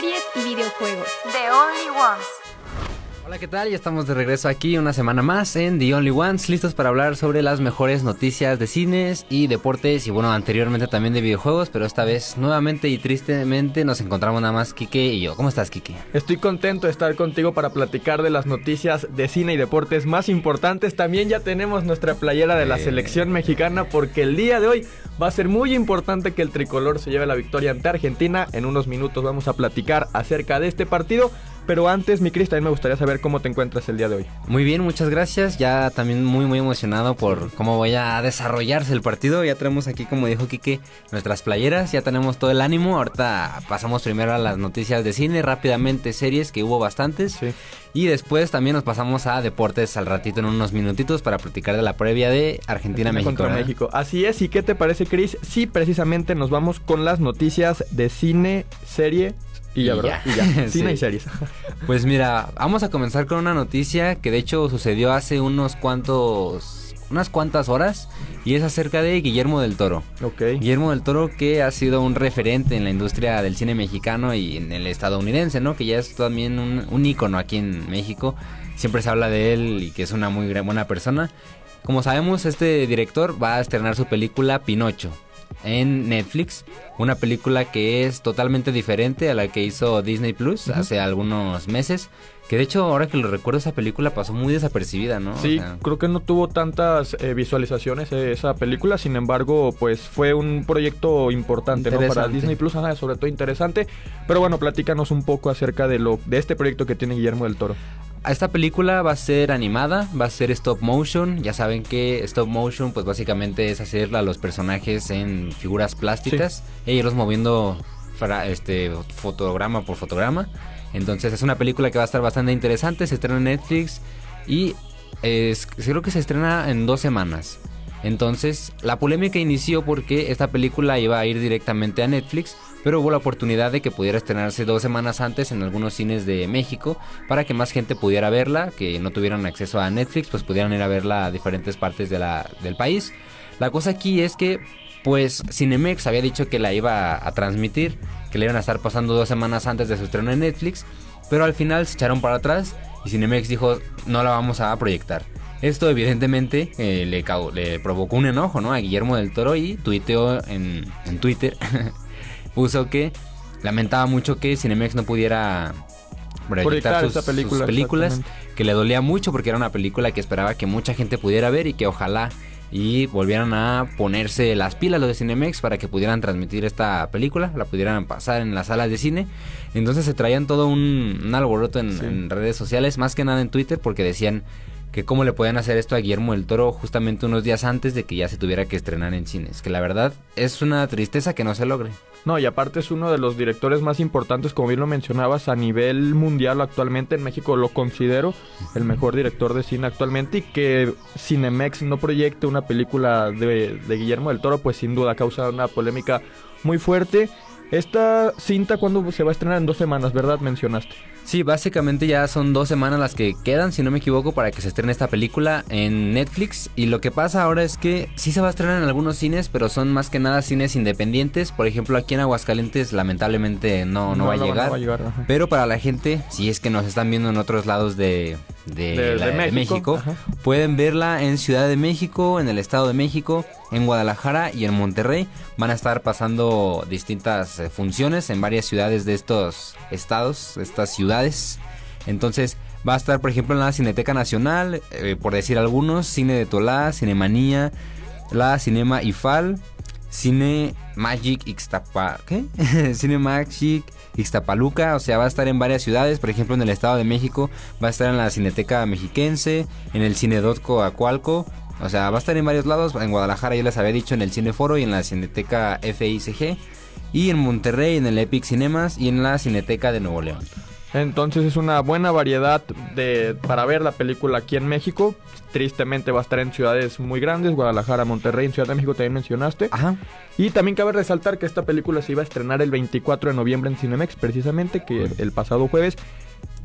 series y videojuegos. The Only Ones. Hola, ¿qué tal? Ya estamos de regreso aquí una semana más en The Only Ones, listos para hablar sobre las mejores noticias de cines y deportes y bueno, anteriormente también de videojuegos, pero esta vez nuevamente y tristemente nos encontramos nada más Kike y yo. ¿Cómo estás, Kike? Estoy contento de estar contigo para platicar de las noticias de cine y deportes más importantes. También ya tenemos nuestra playera de la Eh. selección mexicana porque el día de hoy va a ser muy importante que el tricolor se lleve la victoria ante Argentina. En unos minutos vamos a platicar acerca de este partido. Pero antes, mi Cris, también me gustaría saber cómo te encuentras el día de hoy. Muy bien, muchas gracias. Ya también muy muy emocionado por cómo vaya a desarrollarse el partido. Ya tenemos aquí, como dijo Kike, nuestras playeras, ya tenemos todo el ánimo. Ahorita pasamos primero a las noticias de cine, rápidamente series, que hubo bastantes. Sí. Y después también nos pasamos a deportes al ratito en unos minutitos para platicar de la previa de Argentina-México. contra ¿verdad? México. Así es, ¿y qué te parece, Chris? Sí, precisamente nos vamos con las noticias de cine, serie y ya, Y ¿verdad? ya. Y ya. Cine Sí. y series. Pues mira, vamos a comenzar con una noticia que de hecho sucedió hace unos cuantos, unas cuantas horas y es acerca de Guillermo del Toro. ok. Guillermo del Toro que ha sido un referente en la industria del cine mexicano y en el estadounidense, ¿no? Que ya es también un, un ícono aquí en México. Siempre se habla de él y que es una muy buena persona. Como sabemos, este director va a estrenar su película Pinocho en Netflix. Una película que es totalmente diferente a la que hizo Disney Plus hace algunos meses. Que de hecho, ahora que lo recuerdo, esa película pasó muy desapercibida, ¿no? O Sí, sea, creo que no tuvo tantas eh, visualizaciones eh, esa película, sin embargo, pues fue un proyecto importante, ¿no? Para. Disney Plus, ajá, sobre todo interesante. Pero bueno, platícanos un poco acerca de lo de este proyecto que tiene Guillermo del Toro. Esta película va a ser animada, va a ser stop motion. Ya saben que stop motion, pues básicamente es hacer a los personajes en figuras plásticas e irlos moviendo fra- este, fotograma por fotograma. Entonces es una película que va a estar bastante interesante. Se estrena en Netflix y es- creo que se estrena en dos semanas. Entonces la polémica inició porque esta película iba a ir directamente a Netflix, pero hubo la oportunidad de que pudiera estrenarse dos semanas antes en algunos cines de México para que más gente pudiera verla, que no tuvieran acceso a Netflix, pues pudieran ir a verla a diferentes partes de la- del país. La cosa aquí es que, pues, Cinemex había dicho que la iba a, transmitir, que le iban a estar pasando dos semanas antes de su estreno en Netflix, pero al final se echaron para atrás y Cinemex dijo, no la vamos a proyectar. Esto evidentemente eh, le, provocó un enojo ¿no? a Guillermo del Toro y tuiteó en Twitter, puso que lamentaba mucho que Cinemex no pudiera proyectar sus, películas, que le dolía mucho porque era una película que esperaba que mucha gente pudiera ver y que ojalá y volvieran a ponerse las pilas los de Cinemex para que pudieran transmitir esta película, la pudieran pasar en las salas de cine. Entonces se traían todo un, un alboroto en, Sí. en redes sociales, más que nada en Twitter, porque decían que cómo le podían hacer esto a Guillermo del Toro justamente unos días antes de que ya se tuviera que estrenar en cines. Que la verdad es una tristeza que no se logre. No, y aparte es uno de los directores más importantes, como bien lo mencionabas, a nivel mundial actualmente. En México lo considero el mejor director de cine actualmente y que Cinemex no proyecte una película de, de Guillermo del Toro, pues sin duda causa una polémica muy fuerte. Esta cinta, cuando se va a estrenar? En dos semanas, ¿verdad? Mencionaste. Sí, básicamente ya son dos semanas las que quedan, si no me equivoco, para que se estrene esta película en Netflix. Y lo que pasa ahora es que sí se va a estrenar en algunos cines, pero son más que nada cines independientes. Por ejemplo, aquí en Aguascalientes lamentablemente no, no, va a llegar. No va a llegar, ajá. Pero para la gente, si es que nos están viendo en otros lados de, de, De- la- de de México, pueden verla en Ciudad de México, en el Estado de México, en Guadalajara y en Monterrey. Van a estar pasando distintas eh, funciones en varias ciudades de estos estados, estas ciudades. Entonces va a estar, por ejemplo, en la Cineteca Nacional, eh, por decir algunos, Cine de Tolá, Cinemanía, la Cinema IFAL, Cine Magic Ixtapa... ¿Qué? Cine Magic Ixtapaluca, o sea, va a estar en varias ciudades, por ejemplo, en el Estado de México, va a estar en la Cineteca Mexiquense, en el Cine Dotco Acualco, o sea, va a estar en varios lados, en Guadalajara ya les había dicho, en el Cineforo y en la Cineteca FICG, y en Monterrey, en el Epic Cinemas y en la Cineteca de Nuevo León. Entonces es una buena variedad de para ver la película aquí en México. Tristemente va a estar en ciudades muy grandes, Guadalajara, Monterrey, en Ciudad de México también mencionaste. Ajá. Y también cabe resaltar que esta película se iba a estrenar el 24 de noviembre en Cinemex, precisamente, que el pasado jueves.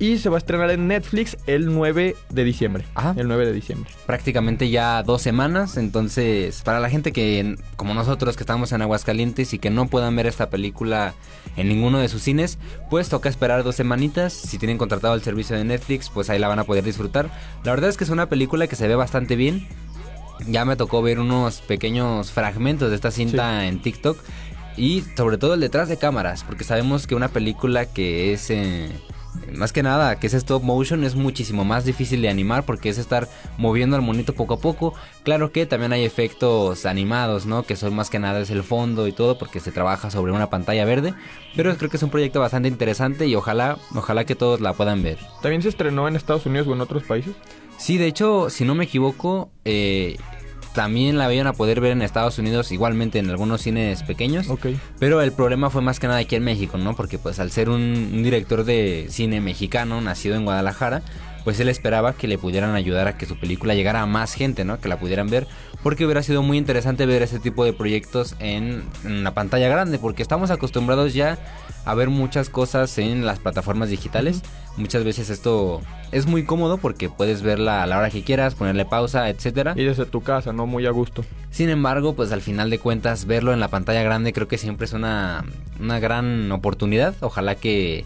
Y se va a estrenar en Netflix el 9 de diciembre. Ajá. El 9 de diciembre. prácticamente ya dos semanas. Entonces, para la gente que, como nosotros, que estamos en Aguascalientes y que no puedan ver esta película en ninguno de sus cines, pues toca esperar dos semanitas. Si tienen contratado el servicio de Netflix, pues ahí la van a poder disfrutar. La verdad es que es una película que se ve bastante bien. Ya me tocó ver unos pequeños fragmentos de esta cinta en TikTok. Y sobre todo el detrás de cámaras, porque sabemos que una película que es... eh, más que nada, que es stop motion, es muchísimo más difícil de animar porque es estar moviendo al monito poco a poco. Claro que también hay efectos animados, ¿no? Que son más que nada es el fondo y todo porque se trabaja sobre una pantalla verde. Pero creo que es un proyecto bastante interesante y ojalá, ojalá que todos la puedan ver. ¿También se estrenó en Estados Unidos o en otros países? Sí, de hecho, si no me equivoco, eh, también la vayan a poder ver en Estados Unidos, igualmente en algunos cines pequeños. Pero el problema fue más que nada aquí en México, ¿no? Porque pues al ser un, un director de cine mexicano, nacido en Guadalajara, pues él esperaba que le pudieran ayudar a que su película llegara a más gente, ¿no? Que la pudieran ver. Porque hubiera sido muy interesante ver ese tipo de proyectos en, en la pantalla grande. Porque estamos acostumbrados ya a ver muchas cosas en las plataformas digitales. Muchas veces esto es muy cómodo porque puedes verla a la hora que quieras, ponerle pausa, etcétera. Y desde tu casa, ¿no? Muy a gusto. Sin embargo, pues al final de cuentas, verlo en la pantalla grande creo que siempre es una, una gran oportunidad. Ojalá que,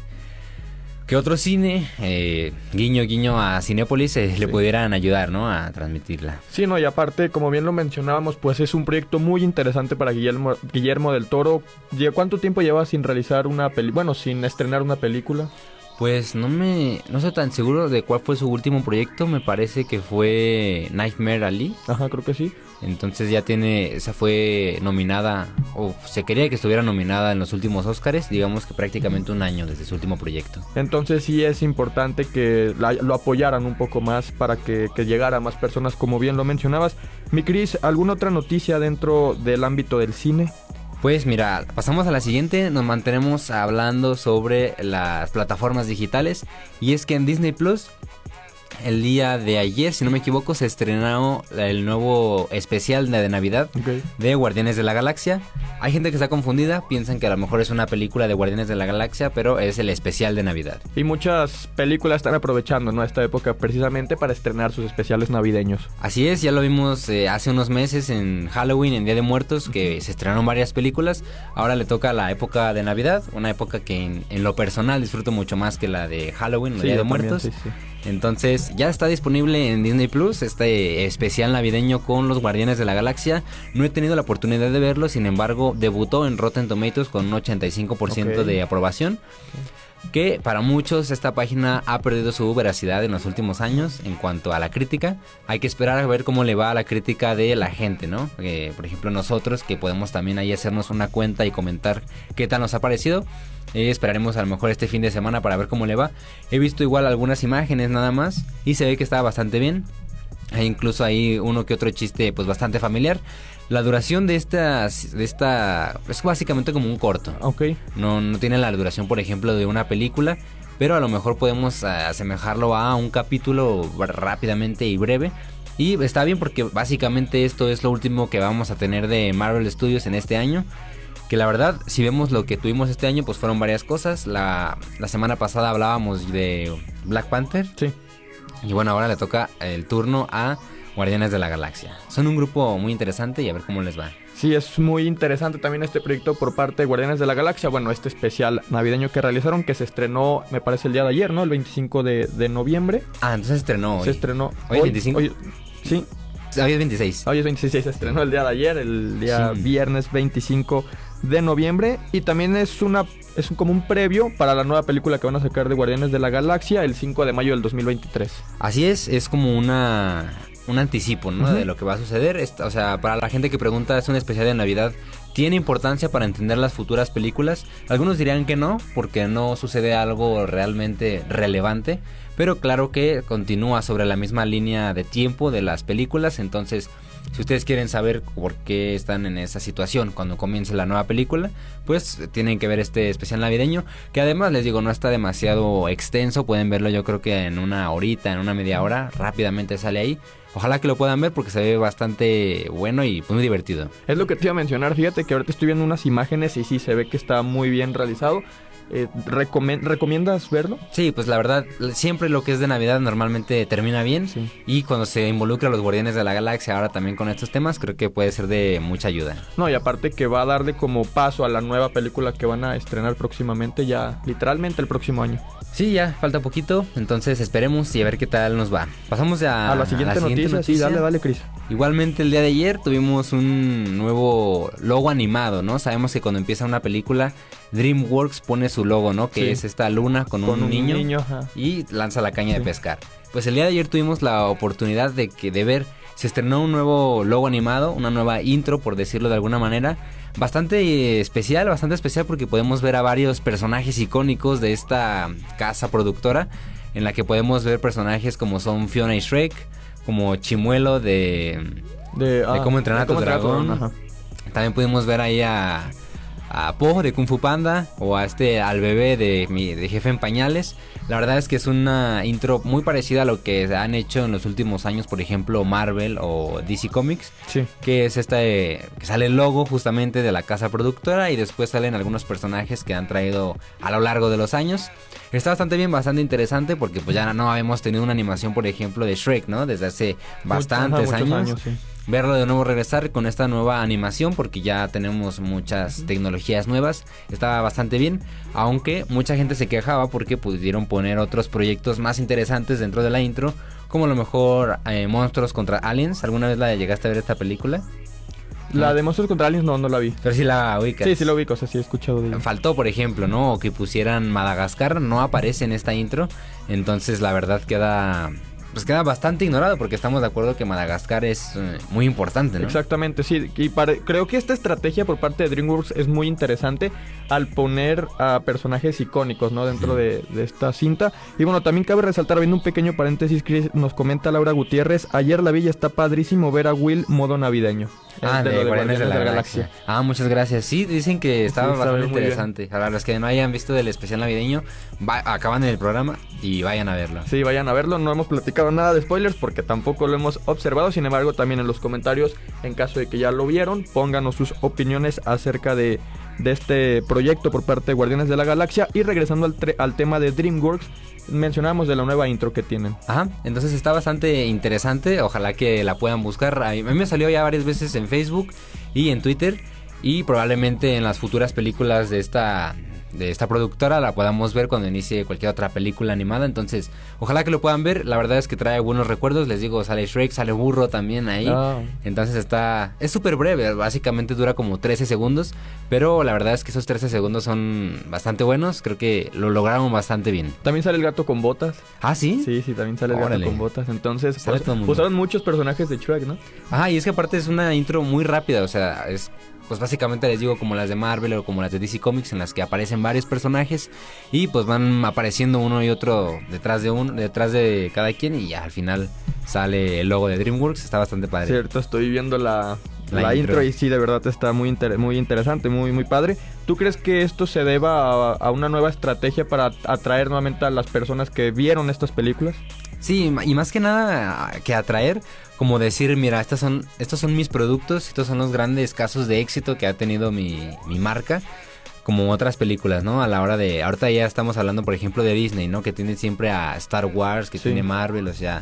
que otro cine, eh, guiño guiño a Cinépolis, eh, le pudieran ayudar, ¿no? A transmitirla. Sí, no, y aparte, como bien lo mencionábamos, pues es un proyecto muy interesante para Guillermo, Guillermo del Toro. ¿Cuánto tiempo lleva sin realizar una peli, bueno, sin estrenar una película? Pues no me, no estoy tan seguro de cuál fue su último proyecto. Me parece que fue Nightmare Ali. Ajá, creo que sí. Entonces ya tiene, esa fue nominada, o se quería que estuviera nominada en los últimos Oscars, digamos que prácticamente un año desde su último proyecto. Entonces sí es importante que la- lo apoyaran un poco más para que, que llegara a más personas, como bien lo mencionabas. Mi Cris, ¿alguna otra noticia dentro del ámbito del cine? Pues mira, pasamos a la siguiente, nos mantenemos hablando sobre las plataformas digitales. Y es que en Disney Plus el día de ayer, si no me equivoco, se estrenó el nuevo especial de Navidad de Guardianes de la Galaxia. Hay gente que está confundida, piensan que a lo mejor es una película de Guardianes de la Galaxia, pero es el especial de Navidad. Y muchas películas están aprovechando ¿no? esta época precisamente para estrenar sus especiales navideños. Así es, ya lo vimos eh, hace unos meses en Halloween, en Día de Muertos, que se estrenaron varias películas. Ahora le toca la época de Navidad, una época que en, en lo personal disfruto mucho más que la de Halloween o Sí, Día de también, Muertos. sí, sí. Entonces ya está disponible en Disney Plus este especial navideño con los Guardianes de la Galaxia. No he tenido la oportunidad de verlo, sin embargo debutó en Rotten Tomatoes con un 85% Ok. de aprobación. Que para muchos esta página ha perdido su veracidad en los últimos años en cuanto a la crítica. Hay que esperar a ver cómo le va a la crítica de la gente, ¿no? Eh, por ejemplo nosotros que podemos también ahí hacernos una cuenta y comentar qué tal nos ha parecido. Eh, esperaremos a lo mejor este fin de semana para ver cómo le va. He visto igual algunas imágenes nada más y se ve que está bastante bien. Hay incluso ahí uno que otro chiste pues bastante familiar. La duración de esta, de esta es básicamente como un corto. Ok. No, no tiene la duración, por ejemplo, de una película, pero a lo mejor podemos eh, asemejarlo a un capítulo rápidamente y breve. Y está bien porque básicamente esto es lo último que vamos a tener de Marvel Studios en este año. Que la verdad, si vemos lo que tuvimos este año, pues fueron varias cosas. La, la semana pasada hablábamos de Black Panther. Sí. Y bueno, ahora le toca el turno a Guardianes de la Galaxia. Son un grupo muy interesante y a ver cómo les va. Sí, es muy interesante también este proyecto por parte de Guardianes de la Galaxia. Bueno, este especial navideño que realizaron, que se estrenó, me parece, el día de ayer, ¿no? El 25 de, de noviembre. Ah, entonces estrenó hoy. Se estrenó. ¿Hoy es 25? hoy- sí, Hoy es 26. hoy es 26, se estrenó el día de ayer, el día Sí. viernes 25 de noviembre. Y también es una es como un previo para la nueva película que van a sacar de Guardianes de la Galaxia el 5 de mayo del 2023. Así es, es como una un anticipo, ¿no? De lo que va a suceder. O sea, para la gente que pregunta, es un especial de Navidad. ¿Tiene importancia para entender las futuras películas? Algunos dirían que no, porque no sucede algo realmente relevante. Pero claro que continúa sobre la misma línea de tiempo de las películas. Entonces, si ustedes quieren saber por qué están en esa situación cuando comience la nueva película, pues tienen que ver este especial navideño. Que además les digo, no está demasiado extenso. Pueden verlo yo creo que en una horita, en una media hora. Rápidamente sale ahí. Ojalá que lo puedan ver porque se ve bastante bueno y muy divertido. Es lo que te iba a mencionar, fíjate que ahorita estoy viendo unas imágenes y sí se ve que está muy bien realizado. Eh, ¿Recomiendas verlo? Sí, pues la verdad, siempre lo que es de Navidad normalmente termina bien. Y cuando se involucra a los Guardianes de la Galaxia, ahora también con estos temas, creo que puede ser de mucha ayuda. No, y aparte que va a darle como paso a la nueva película que van a estrenar próximamente, ya literalmente el próximo año. Sí, ya falta poquito, entonces esperemos y a ver qué tal nos va. Pasamos a, a la siguiente, noticia. Sí, dale, dale, Cris. Igualmente el día de ayer tuvimos un nuevo logo animado, ¿no? Sabemos que cuando empieza una película, DreamWorks pone su logo, ¿no? Que es esta luna con, un, niño, y lanza la caña de pescar. Pues el día de ayer tuvimos la oportunidad de, que, de ver, se estrenó un nuevo logo animado, una nueva intro, por decirlo de alguna manera bastante especial, bastante especial porque podemos ver a varios personajes icónicos de esta casa productora en la que podemos ver personajes como son Fiona y Shrek, como Chimuelo de, de, ah, cómo entrenar a tu dragón. También pudimos ver ahí a, a Po de Kung Fu Panda o a este al bebé de, mi, de jefe en pañales. La verdad es que es una intro muy parecida a lo que han hecho en los últimos años, por ejemplo, Marvel o DC Comics. Sí. Que es esta que sale el logo justamente de la casa productora y después salen algunos personajes que han traído a lo largo de los años. Está bastante bien, bastante interesante porque pues ya no habíamos tenido una animación, por ejemplo, de Shrek, ¿no? Desde hace bastantes años. Verlo de nuevo regresar con esta nueva animación porque ya tenemos muchas tecnologías nuevas. Estaba bastante bien, aunque mucha gente se quejaba porque pudieron poner otros proyectos más interesantes dentro de la intro, como a lo mejor eh, Monstruos contra Aliens. ¿Alguna vez la llegaste a ver esta película? La de Monstruos contra Aliens no, no la vi. Pero sí la ubicas. Sí, sí la ubico, o sea, sí he escuchado de ella. Faltó, por ejemplo, ¿no? O que pusieran Madagascar, no aparece en esta intro. Entonces, la verdad queda pues queda bastante ignorado porque estamos de acuerdo que Madagascar es eh, muy importante, ¿no? Exactamente, sí. Y creo que esta estrategia por parte de DreamWorks es muy interesante al poner a personajes icónicos, ¿no? Dentro de, esta cinta. Y bueno, también cabe resaltar, viendo un pequeño paréntesis, Chris, nos comenta Laura Gutiérrez, ayer la villa está padrísimo ver a Will modo navideño. Ah, de, de, de, la, Galaxia. Ah, muchas gracias. Sí, dicen que estaba bastante interesante. Para los que no hayan visto del especial navideño, acaban en el programa y vayan a verlo. Sí, vayan a verlo. No hemos platicado nada de spoilers porque tampoco lo hemos observado. Sin embargo, también en los comentarios, en caso de que ya lo vieron, pónganos sus opiniones acerca de, este proyecto por parte de Guardianes de la Galaxia. Y regresando al, al tema de DreamWorks, mencionamos de la nueva intro que tienen. Ajá, entonces está bastante interesante. Ojalá que la puedan buscar. A mí me salió ya varias veces en Facebook y en Twitter. Y probablemente en las futuras películas de esta de esta productora la podamos ver cuando inicie cualquier otra película animada. Entonces, ojalá que lo puedan ver. La verdad es que trae buenos recuerdos. Les digo, sale Shrek, sale Burro también ahí. Ah. Entonces está... Es súper breve, básicamente dura como 13 segundos. Pero la verdad es que esos 13 segundos son bastante buenos. Creo que lo lograron bastante bien. También sale el gato con botas. Ah, sí. Sí, sí, también sale el gato con botas. Entonces, pues, usaron muchos personajes de Shrek, ¿no? Ah, y es que aparte es una intro muy rápida. O sea, es pues básicamente les digo como las de Marvel o como las de DC Comics en las que aparecen varios personajes y pues van apareciendo uno y otro detrás de uno, detrás de cada quien y ya al final sale el logo de DreamWorks, está bastante padre. Cierto, estoy viendo la, la, intro. y sí, de verdad está muy, muy interesante, muy, muy padre. ¿Tú crees que esto se deba a, una nueva estrategia para atraer nuevamente a las personas que vieron estas películas? Sí, y más que nada que atraer, como decir, mira, estas son, estos son mis productos, estos son los grandes casos de éxito que ha tenido mi, mi marca como otras películas, ¿no? A la hora de... Ahorita ya estamos hablando, por ejemplo, de Disney, ¿no? Que tiene siempre a Star Wars, que tiene Marvel, o sea,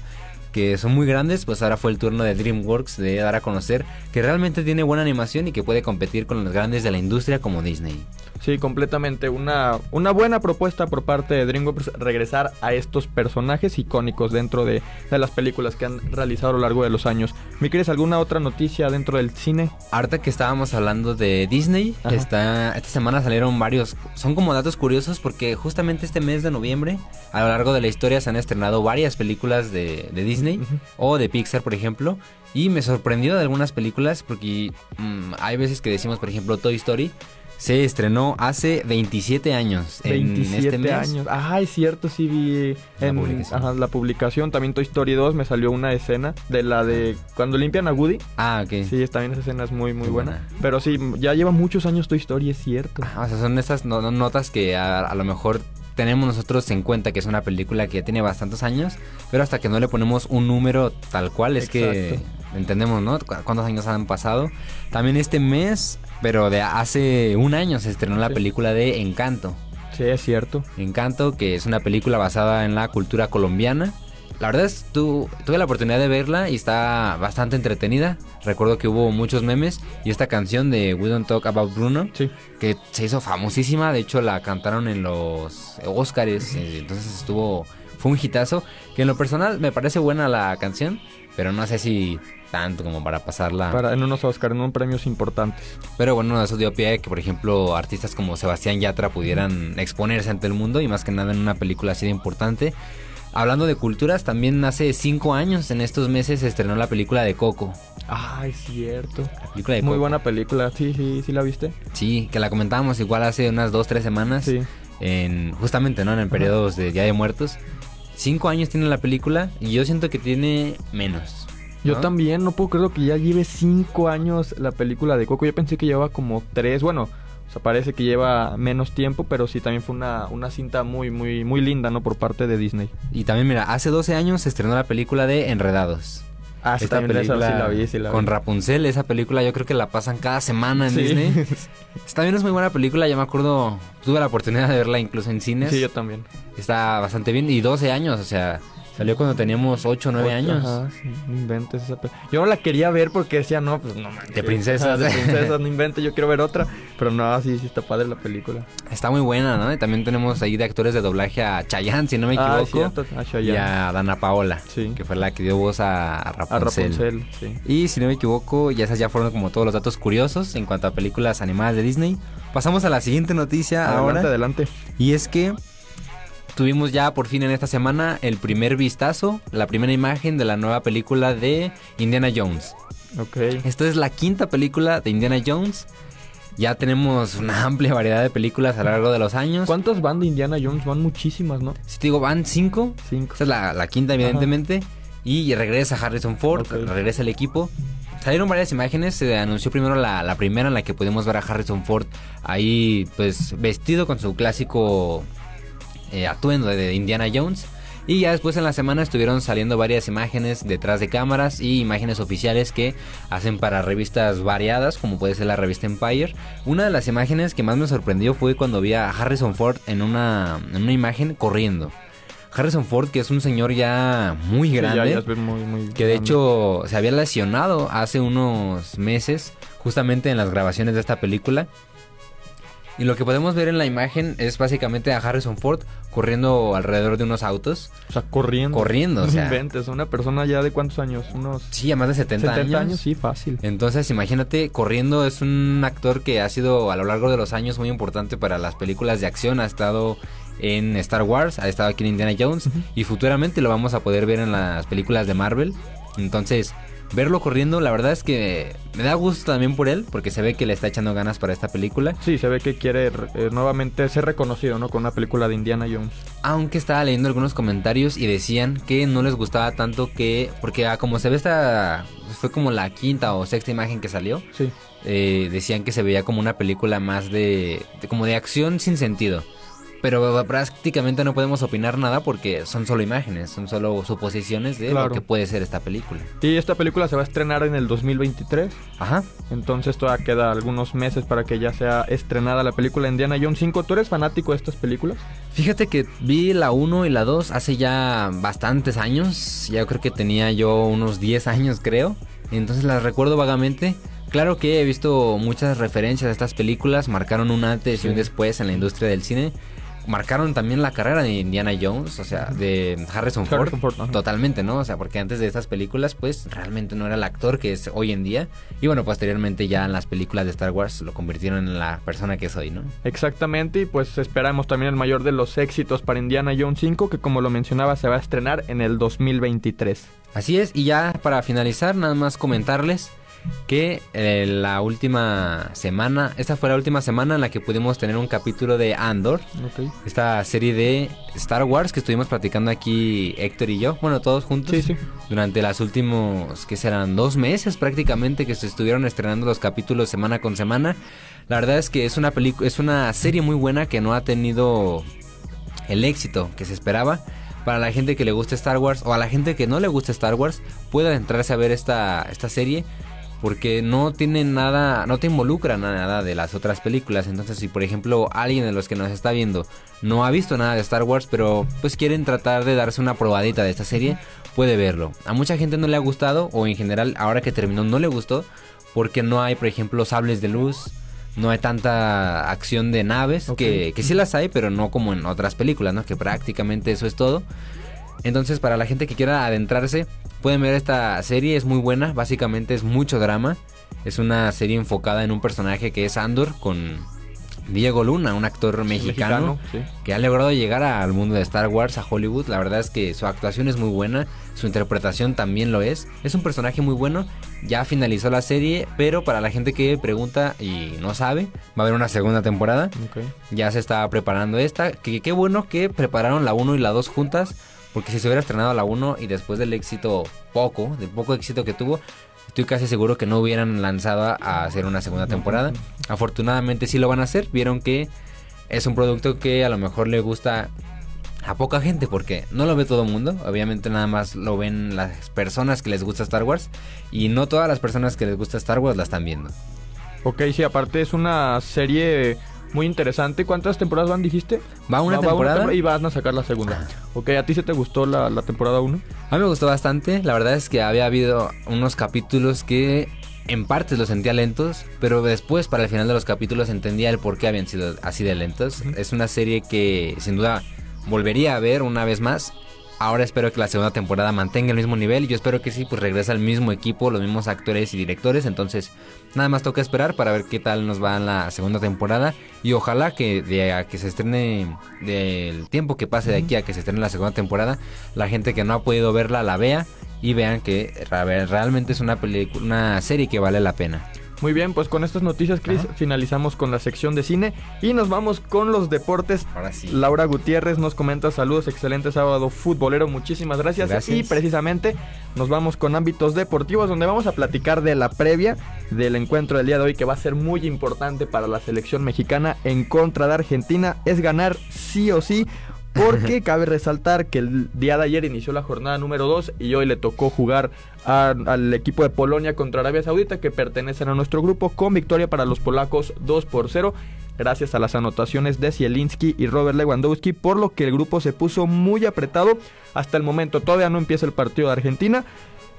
que son muy grandes, pues ahora fue el turno de DreamWorks de dar a conocer que realmente tiene buena animación y que puede competir con los grandes de la industria como Disney. Sí, completamente. Una, una buena propuesta por parte de DreamWorks regresar a estos personajes icónicos dentro de, las películas que han realizado a lo largo de los años. ¿Me quieres alguna otra noticia dentro del cine? Ahorita que estábamos hablando de Disney, está, esta semana salieron varios, son como datos curiosos porque justamente este mes de noviembre, a lo largo de la historia se han estrenado varias películas de, Disney o de Pixar, por ejemplo. Y me sorprendió de algunas películas porque mm, hay veces que decimos, por ejemplo, Toy Story se estrenó hace 27 años. 27 en este años. Ah, es cierto, sí vi en la publicación. También Toy Story 2 me salió una escena de la de cuando limpian a Woody. Ah, ok. Sí, también esa escena es muy, muy buena. Pero sí, ya lleva muchos años Toy Story, es cierto. Ah, o sea, son esas notas que a, lo mejor tenemos nosotros en cuenta que es una película que ya tiene bastantes años, pero hasta que no le ponemos un número tal cual es que entendemos, ¿no? Cuántos años han pasado. También este mes pero de hace un año se estrenó la película de Encanto. Sí, es cierto. Encanto, que es una película basada en la cultura colombiana. La verdad es tu, tuve la oportunidad de verla y está bastante entretenida. Recuerdo que hubo muchos memes y esta canción de We Don't Talk About Bruno, Sí. que se hizo famosísima. De hecho, la cantaron en los Oscars, eh, entonces estuvo fue un hitazo. Que en lo personal me parece buena la canción, pero no sé si tanto como para pasarla. Para, en unos Oscar, en unos premios importantes. Pero bueno, eso dio pie a que, por ejemplo, artistas como Sebastián Yatra pudieran exponerse ante el mundo y más que nada en una película así de importante. Hablando de culturas, también hace cinco años, en estos meses, se estrenó la película de Coco. Ah, es cierto. La película de Muy Coco. buena película. Sí, sí, sí la viste. Sí, que la comentábamos igual hace unas dos, tres semanas. Sí. En, justamente, ¿no? En el periodos de Día de Muertos. Cinco años tiene la película y yo siento que tiene menos. Yo ¿no? también no puedo creer que ya lleve cinco años la película de Coco. Yo pensé que llevaba como tres. Bueno, o sea, parece que lleva menos tiempo, pero sí también fue una, una cinta muy, muy, muy linda, ¿no? Por parte de Disney. Y también, mira, hace 12 años se estrenó la película de Enredados. Ah, sí, Esta película sí la vi, sí la con vi. Rapunzel, esa película yo creo que la pasan cada semana en Sí. Disney. También es muy buena película, ya me acuerdo, tuve la oportunidad de verla incluso en cines. Sí, yo también. Está bastante bien y 12 años, o sea, salió cuando teníamos 8 o 9 años. Ajá, sí, no inventes esa pe- Yo no la quería ver porque decía, no, pues no manches. De princesas. De princesas, no inventes, yo quiero ver otra. Pero no, sí, sí está padre la película. Está muy buena, ¿no? Y también tenemos ahí de actores de doblaje a Chayanne, si no me Ah, equivoco. a y Chayanne. a Dana Paola, Sí. que fue la que dio voz a, a A Rapunzel. Rapunzel, sí. Y si no me equivoco, ya esas ya fueron como todos los datos curiosos en cuanto a películas animadas de Disney. Pasamos a la siguiente noticia Adelante, ahora. adelante. Y es que tuvimos ya por fin en esta semana el primer vistazo, la primera imagen de la nueva película de Indiana Jones. Ok. Esta es la quinta película de Indiana Jones. Ya tenemos una amplia variedad de películas a lo largo de los años. ¿Cuántas van de Indiana Jones? Van muchísimas, ¿no? Si te digo, van cinco. Cinco. Esta es la, la quinta, evidentemente. Y regresa Harrison Ford, regresa el equipo. Salieron varias imágenes, se anunció primero la, la primera en la que pudimos ver a Harrison Ford ahí pues vestido con su clásico eh, atuendo de, Indiana Jones. Y ya después en la semana estuvieron saliendo varias imágenes detrás de cámaras y imágenes oficiales que hacen para revistas variadas, como puede ser la revista Empire. Una de las imágenes que más me sorprendió fue cuando vi a Harrison Ford en una, en una imagen corriendo. Harrison Ford, que es un señor ya muy Sí, grande, ya, ya se ve muy, muy que de grande. hecho se había lesionado hace unos meses, justamente en las grabaciones de esta película. Y lo que podemos ver en la imagen es básicamente a Harrison Ford corriendo alrededor de unos autos. O sea, corriendo. Corriendo, o sea. inventes, una persona ya de cuántos años? Unos Sí, a más de 70, 70 años. años. sí, fácil. Entonces, imagínate, corriendo es un actor que ha sido a lo largo de los años muy importante para las películas de acción. Ha estado en Star Wars, ha estado aquí en Indiana Jones y futuramente lo vamos a poder ver en las películas de Marvel. Entonces, verlo corriendo, la verdad es que me da gusto también por él, porque se ve que le está echando ganas para esta película. Sí, se ve que quiere eh, nuevamente ser reconocido, ¿no? Con una película de Indiana Jones. Aunque estaba leyendo algunos comentarios y decían que no les gustaba tanto que, porque ah, como se ve esta, fue como la quinta o sexta imagen que salió. Sí. eh, decían que se veía como una película más de, de- como de acción sin sentido. Pero prácticamente no podemos opinar nada porque son solo imágenes, son solo suposiciones de Claro. lo que puede ser esta película. Y esta película se va a estrenar en el 2023. Ajá. Entonces todavía queda algunos meses para que ya sea estrenada la película Indiana Jones 5. ¿Tú eres fanático de estas películas? Fíjate que vi la 1 y la 2 hace ya bastantes años. Ya creo que tenía yo unos 10 años, creo. Entonces las recuerdo vagamente. Claro que he visto muchas referencias a estas películas. Marcaron un antes y un Sí. después en la industria del cine. Marcaron también la carrera de Indiana Jones, o sea, de Harrison Ford. Harrison Ford. Totalmente, ¿no? O sea, porque antes de estas películas, pues realmente no era el actor que es hoy en día. Y bueno, posteriormente ya en las películas de Star Wars lo convirtieron en la persona que soy, ¿no? Exactamente, y pues esperamos también el mayor de los éxitos para Indiana Jones 5, que como lo mencionaba se va a estrenar en el 2023. Así es, y ya para finalizar, nada más comentarles que eh, la última semana, esta fue la última semana en la que pudimos tener un capítulo de Andor, Ok. esta serie de Star Wars que estuvimos platicando aquí Héctor y yo, bueno, todos juntos, Sí, sí. durante los últimos, que serán dos meses prácticamente que se estuvieron estrenando los capítulos semana con semana. La verdad es que es una película, es una serie muy buena que no ha tenido el éxito que se esperaba. Para la gente que le gusta Star Wars o a la gente que no le gusta Star Wars, puede adentrarse a ver esta, esta serie. Porque no tiene nada, no te involucra nada de las otras películas. Entonces, si por ejemplo alguien de los que nos está viendo no ha visto nada de Star Wars, pero pues quieren tratar de darse una probadita de esta serie, puede verlo. A mucha gente no le ha gustado, o en general, ahora que terminó, no le gustó, porque no hay, por ejemplo, sables de luz. No hay tanta acción de naves, que, que sí las hay, pero no como en otras películas, ¿no? Que prácticamente eso es todo. Entonces, para la gente que quiera adentrarse, pueden ver esta serie, es muy buena, básicamente es mucho drama. Es una serie enfocada en un personaje que es Andor con Diego Luna, un actor mexicano, que ha logrado llegar al mundo de Star Wars, a Hollywood. La verdad es que su actuación es muy buena, su interpretación también lo es. Es un personaje muy bueno. Ya finalizó la serie, pero para la gente que pregunta y no sabe, va a haber una segunda temporada. Ya se está preparando esta. Que qué bueno que prepararon la 1 y la 2 juntas porque si se hubiera estrenado la 1 y después del éxito poco, del poco éxito que tuvo, estoy casi seguro que no hubieran lanzado a hacer una segunda temporada. Afortunadamente sí lo van a hacer. Vieron que es un producto que a lo mejor le gusta a poca gente porque no lo ve todo el mundo. Obviamente nada más lo ven las personas que les gusta Star Wars y no todas las personas que les gusta Star Wars la están viendo. Ok, sí, aparte es una serie muy interesante. ¿Cuántas temporadas van, dijiste? Va una, temporada? y van a sacar la segunda. Ok, ¿a ti se te gustó la, temporada 1? A mí me gustó bastante. La verdad es que había habido unos capítulos que en parte los sentía lentos, pero después para el final de los capítulos entendía el por qué habían sido así de lentos. Es una serie que sin duda volvería a ver una vez más Ahora espero que la segunda temporada mantenga el mismo nivel. Yo espero que sí, pues regresa el mismo equipo, los mismos actores y directores. Entonces, nada más toca esperar para ver qué tal nos va en la segunda temporada. Y ojalá que de a que se estrene, del tiempo que pase de aquí a que se estrene la segunda temporada, la gente que no ha podido verla la vea y vean que realmente es una, una serie que vale la pena. Muy bien, pues con estas noticias, Chris, finalizamos con la sección de cine y nos vamos con los deportes. Ahora sí. Laura Gutiérrez nos comenta saludos, excelente sábado futbolero, muchísimas gracias. gracias. Y precisamente nos vamos con ámbitos deportivos donde vamos a platicar de la previa del encuentro del día de hoy que va a ser muy importante para la selección mexicana en contra de Argentina. Es ganar sí o sí porque cabe resaltar que el día de ayer inició la jornada número 2 y hoy le tocó jugar al equipo de Polonia contra Arabia Saudita que pertenecen a nuestro grupo con victoria para los polacos 2 por 0 gracias a las anotaciones de Zielinski y Robert Lewandowski, por lo que el grupo se puso muy apretado hasta el momento. Todavía no empieza el partido de Argentina.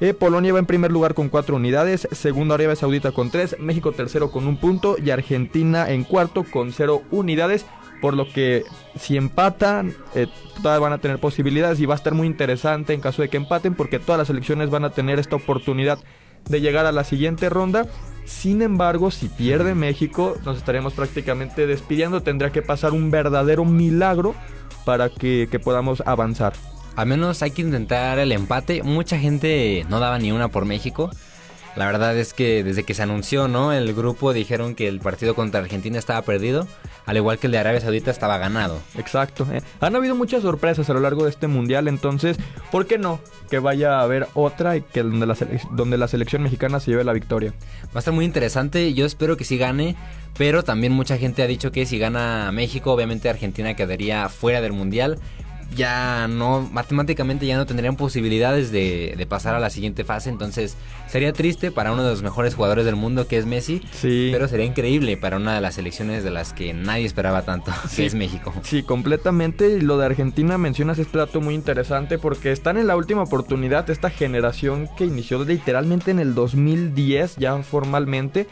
Eh, Polonia va en primer lugar con 4 unidades, segundo Arabia Saudita con 3, México tercero con un punto y Argentina en cuarto con 0 unidades. Por lo que si empatan, eh, todas van a tener posibilidades y va a estar muy interesante en caso de que empaten porque todas las selecciones van a tener esta oportunidad de llegar a la siguiente ronda. Sin embargo, si pierde México, nos estaremos prácticamente despidiendo. Tendría que pasar un verdadero milagro para que, que podamos avanzar. Al menos hay que intentar el empate. Mucha gente no daba ni una por México. La verdad es que desde que se anunció, ¿no? El grupo dijeron que el partido contra Argentina estaba perdido, al igual que el de Arabia Saudita estaba ganado. Exacto. ¿eh? Han habido muchas sorpresas a lo largo de este mundial, entonces, ¿por qué no? Que vaya a haber otra y que donde la, donde la selección mexicana se lleve la victoria. Va a estar muy interesante, yo espero que sí gane, pero también mucha gente ha dicho que si gana México, obviamente Argentina quedaría fuera del mundial ya no, matemáticamente ya no tendrían posibilidades de, pasar a la siguiente fase. Entonces sería triste para uno de los mejores jugadores del mundo que es Messi. Sí. Pero sería increíble para una de las selecciones de las que nadie esperaba tanto, que es México. Sí, completamente. Y lo de Argentina mencionas este dato muy interesante porque están en la última oportunidad esta generación que inició literalmente en el 2010 ya formalmente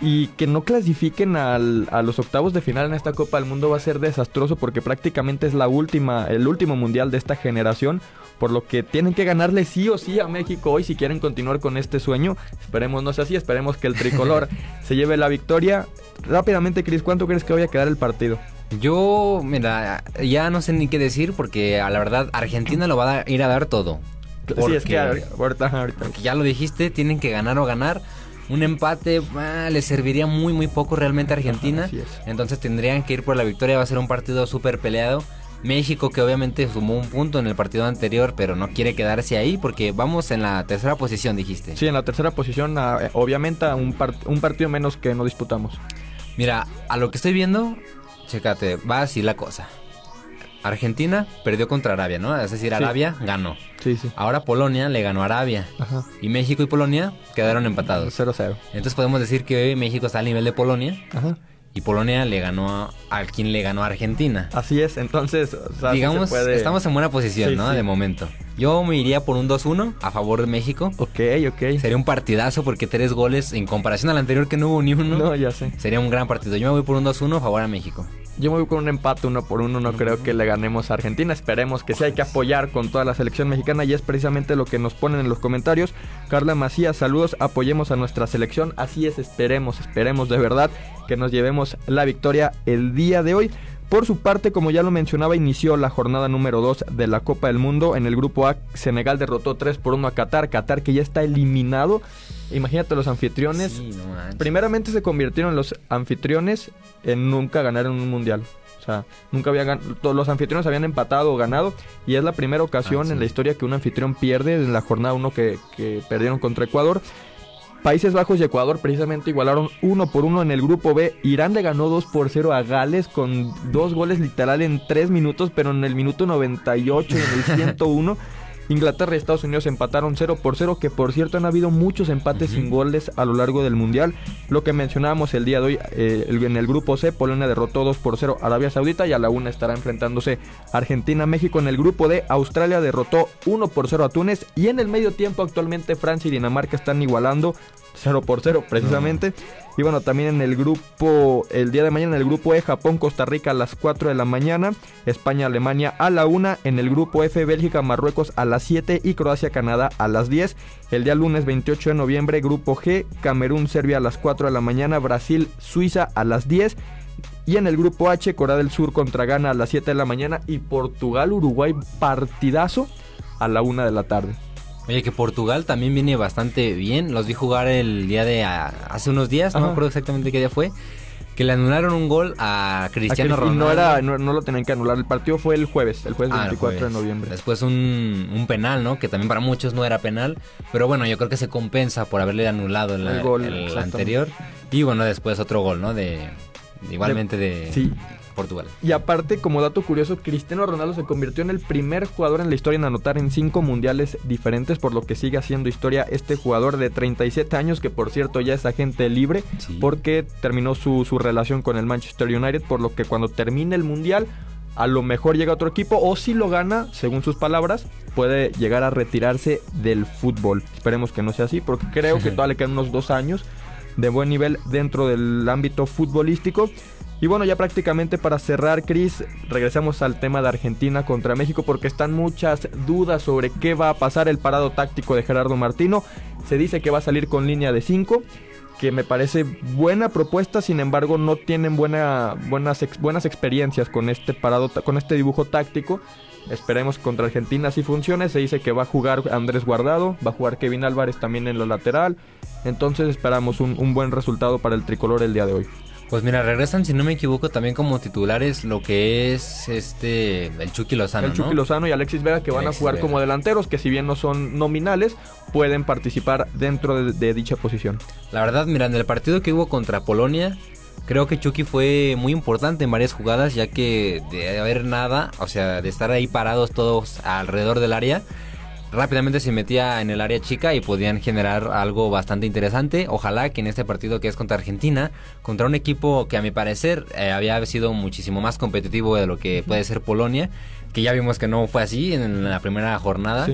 y que no clasifiquen a los octavos de final en esta Copa del Mundo va a ser desastroso porque prácticamente es la última, el último mundial de esta generación. Por lo que tienen que ganarle sí o sí a México hoy si quieren continuar con este sueño. Esperemos no sea así, esperemos que el tricolor se lleve la victoria. Rápidamente, Cris, ¿cuánto crees que vaya a quedar el partido? Yo, mira, ya no sé ni qué decir porque a la verdad Argentina lo va a ir a dar todo. sí, es que ahorita, ahorita. Porque ya lo dijiste, tienen que ganar o ganar. Un empate ah, le serviría muy muy poco realmente a Argentina. Entonces tendrían que ir por la victoria. Va a ser un partido súper peleado. México que obviamente sumó un punto en el partido anterior, pero no quiere quedarse ahí porque vamos en la tercera posición, dijiste. Sí, en la tercera posición, obviamente un, un partido menos que no disputamos. Mira, a lo que estoy viendo, chécate, va así la cosa. Argentina perdió contra Arabia, ¿no? Es decir, Arabia ganó. Sí, sí. Ahora Polonia le ganó a Arabia. Ajá. Y México y Polonia quedaron empatados. 0-0. Entonces podemos decir que México está al nivel de Polonia Ajá. y Polonia le ganó a, a quien le ganó a Argentina. Así es, entonces, o sea, Digamos, se puede- estamos en buena posición, Sí, ¿no? sí. De momento. Yo me iría por un 2-1 a favor de México. Ok, ok. Sería un partidazo porque tres goles en comparación al anterior que no hubo ni uno. No, ya sé. Sería un gran partido. Yo me voy por un 2-1 a favor a México. Yo me voy con un empate uno por uno, no creo que le ganemos a Argentina. Esperemos que sí hay que apoyar con toda la selección mexicana y es precisamente lo que nos ponen en los comentarios. Carla Macías, saludos, apoyemos a nuestra selección. Así es, esperemos, esperemos de verdad que nos llevemos la victoria el día de hoy. Por su parte, como ya lo mencionaba, inició la jornada número 2 de la Copa del Mundo. En el grupo A, Senegal derrotó 3 por 1 a Qatar. Qatar que ya está eliminado. Imagínate los anfitriones. Sí, no manches. Primeramente se convirtieron los anfitriones en nunca ganar en un mundial. O sea, nunca habían gan- todos los anfitriones habían empatado o ganado y es la primera ocasión Ah, sí. en la historia que un anfitrión pierde en la jornada 1 que, que perdieron contra Ecuador. Países Bajos y Ecuador precisamente igualaron uno por uno en el grupo B. Irán le ganó 2 por 0 a Gales con dos goles literal en 3 minutos, pero en el minuto 98 y en el 101. Inglaterra y Estados Unidos empataron 0 por 0, que por cierto han habido muchos empates sin goles a lo largo del Mundial. Lo que mencionábamos el día de hoy, eh, en el grupo C, Polonia derrotó 2 por 0 a Arabia Saudita y a la una estará enfrentándose Argentina-México. En el grupo D, Australia derrotó 1 por 0 a Túnez y en el medio tiempo actualmente Francia y Dinamarca están igualando 0 por 0 precisamente. Y bueno, también en el grupo, el día de mañana en el grupo E, Japón, Costa Rica a las 4 de la mañana, España, Alemania a la 1, en el grupo F, Bélgica, Marruecos a las 7 y Croacia, Canadá a las 10. El día lunes 28 de noviembre, grupo G, Camerún, Serbia a las 4 de la mañana, Brasil, Suiza a las 10. Y en el grupo H, Corea del Sur contra Ghana a las 7 de la mañana y Portugal, Uruguay, partidazo a la 1 de la tarde. Oye, que Portugal también viene bastante bien. Los vi jugar el día de a- hace unos días, no me acuerdo exactamente qué día fue. Que le anularon un gol a Cristiano y Ronaldo. no, era, no, no lo tenían que anular. El partido fue el jueves, el jueves Ah, el 24 de noviembre. Después un, un penal, ¿no? Que también para muchos no era penal. Pero bueno, yo creo que se compensa por haberle anulado el, El gol, el anterior. Y bueno, después otro gol, ¿no? De, igualmente de, Sí. Portugal. Y aparte, como dato curioso, Cristiano Ronaldo se convirtió en el primer jugador en la historia en anotar en cinco mundiales diferentes, por lo que sigue haciendo historia este jugador de 37 años, que por cierto ya es agente libre, Sí. porque terminó su, su relación con el Manchester United, por lo que cuando termine el mundial, a lo mejor llega a otro equipo, o si lo gana, según sus palabras, puede llegar a retirarse del fútbol. Esperemos que no sea así, porque creo que todavía le quedan unos dos años de buen nivel dentro del ámbito futbolístico. Y bueno, ya prácticamente para cerrar, Chris, regresamos al tema de Argentina contra México porque están muchas dudas sobre qué va a pasar el parado táctico de Gerardo Martino. Se dice que va a salir con línea de 5, que me parece buena propuesta, sin embargo no tienen buena, buenas, buenas experiencias con este parado, con este dibujo táctico. Esperemos que contra Argentina sí funcione. Se dice que va a jugar Andrés Guardado, va a jugar Kevin Álvarez también en la lateral. Entonces esperamos un, un buen resultado para el tricolor el día de hoy. Pues mira, regresan, si no me equivoco, también como titulares lo que es este el Chucky Lozano, el Chucky ¿no? Lozano y Alexis Vega que van Alexis a jugar Vega. como delanteros, que si bien no son nominales, pueden participar dentro de, de dicha posición. La verdad, mira, en el partido que hubo contra Polonia, creo que Chucky fue muy importante en varias jugadas, ya que de haber nada, o sea, de estar ahí parados todos alrededor del área, rápidamente se metía en el área chica y podían generar algo bastante interesante. Ojalá que en este partido que es contra Argentina, contra un equipo que a mi parecer eh, había sido muchísimo más competitivo de lo que puede ser Polonia, que ya vimos que no fue así en la primera jornada.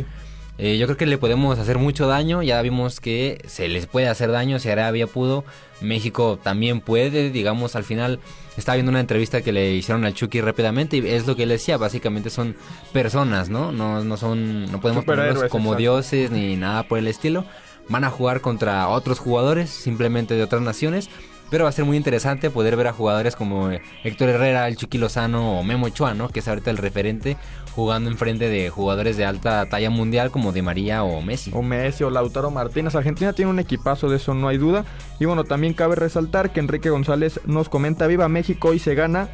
Eh, yo creo que le podemos hacer mucho daño. Ya vimos que se les puede hacer daño. Si Arabia pudo, México también puede. Digamos, al final estaba viendo una entrevista que le hicieron al Chucky rápidamente y es lo que él decía. Básicamente son personas, ¿no? No, no son, no podemos ponerlos como exacto. dioses ni nada por el estilo. Van a jugar contra otros jugadores, simplemente de otras naciones. Pero va a ser muy interesante poder ver a jugadores como eh, Héctor Herrera, el Chucky Lozano o Memo Ochoa, ¿no? Que es ahorita el referente jugando enfrente de jugadores de alta talla mundial como Di María o Messi. O Messi o Lautaro Martínez. Argentina tiene un equipazo, de eso no hay duda. Y bueno, también cabe resaltar que Enrique González nos comenta, viva México, hoy se gana.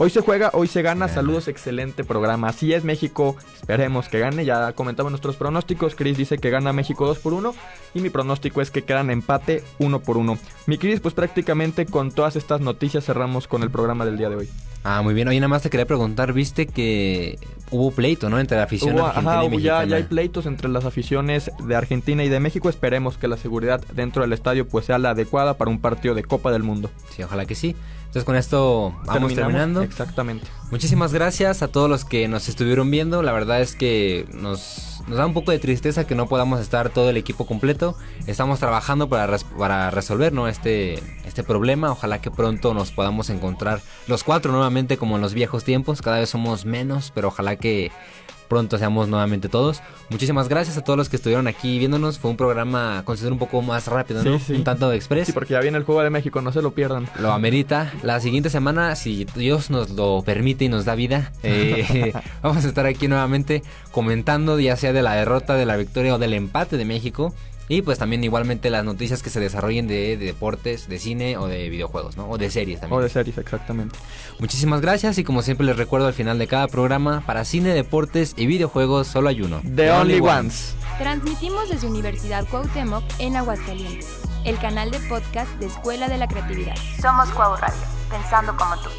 Hoy se juega, hoy se gana. Saludos, excelente programa. Así es, México. Esperemos que gane. Ya comentamos nuestros pronósticos. Chris dice que gana México 2 por 1. Y mi pronóstico es que quedan empate 1 por 1. Mi Chris, pues prácticamente con todas estas noticias cerramos con el programa del día de hoy. Ah, muy bien. Oye, nada más te quería preguntar, viste que hubo pleito, ¿no? Entre la afición Hubo- argentina ajá, y mexicana. ya, ya hay pleitos entre las aficiones de Argentina y de México. Esperemos que la seguridad dentro del estadio pues sea la adecuada para un partido de Copa del Mundo. Sí, ojalá que sí. Entonces con esto vamos Terminamos. terminando. Exactamente. Muchísimas gracias a todos los que nos estuvieron viendo. La verdad es que nos, nos da un poco de tristeza que no podamos estar todo el equipo completo. Estamos trabajando para, res- para resolver ¿no? este, este problema. Ojalá que pronto nos podamos encontrar los cuatro nuevamente como en los viejos tiempos. Cada vez somos menos, pero ojalá que pronto seamos nuevamente todos. Muchísimas gracias a todos los que estuvieron aquí viéndonos. Fue un programa, considero un poco más rápido, ¿no? Sí, sí. Un tanto express. Sí, porque ya viene el Juego de México, no se lo pierdan. Lo amerita. La siguiente semana, si Dios nos lo permite y nos da vida, eh, vamos a estar aquí nuevamente comentando ya sea de la derrota, de la victoria o del empate de México. Y pues también igualmente las noticias que se desarrollen de, de deportes, de cine o de videojuegos, ¿no? O de series también. O de series, exactamente. Muchísimas gracias y como siempre les recuerdo al final de cada programa, para cine, deportes y videojuegos solo hay uno. The Only Ones. Transmitimos desde Universidad Cuauhtémoc en Aguascalientes, el canal de podcast de Escuela de la Creatividad. Somos Cuau Radio, pensando como tú.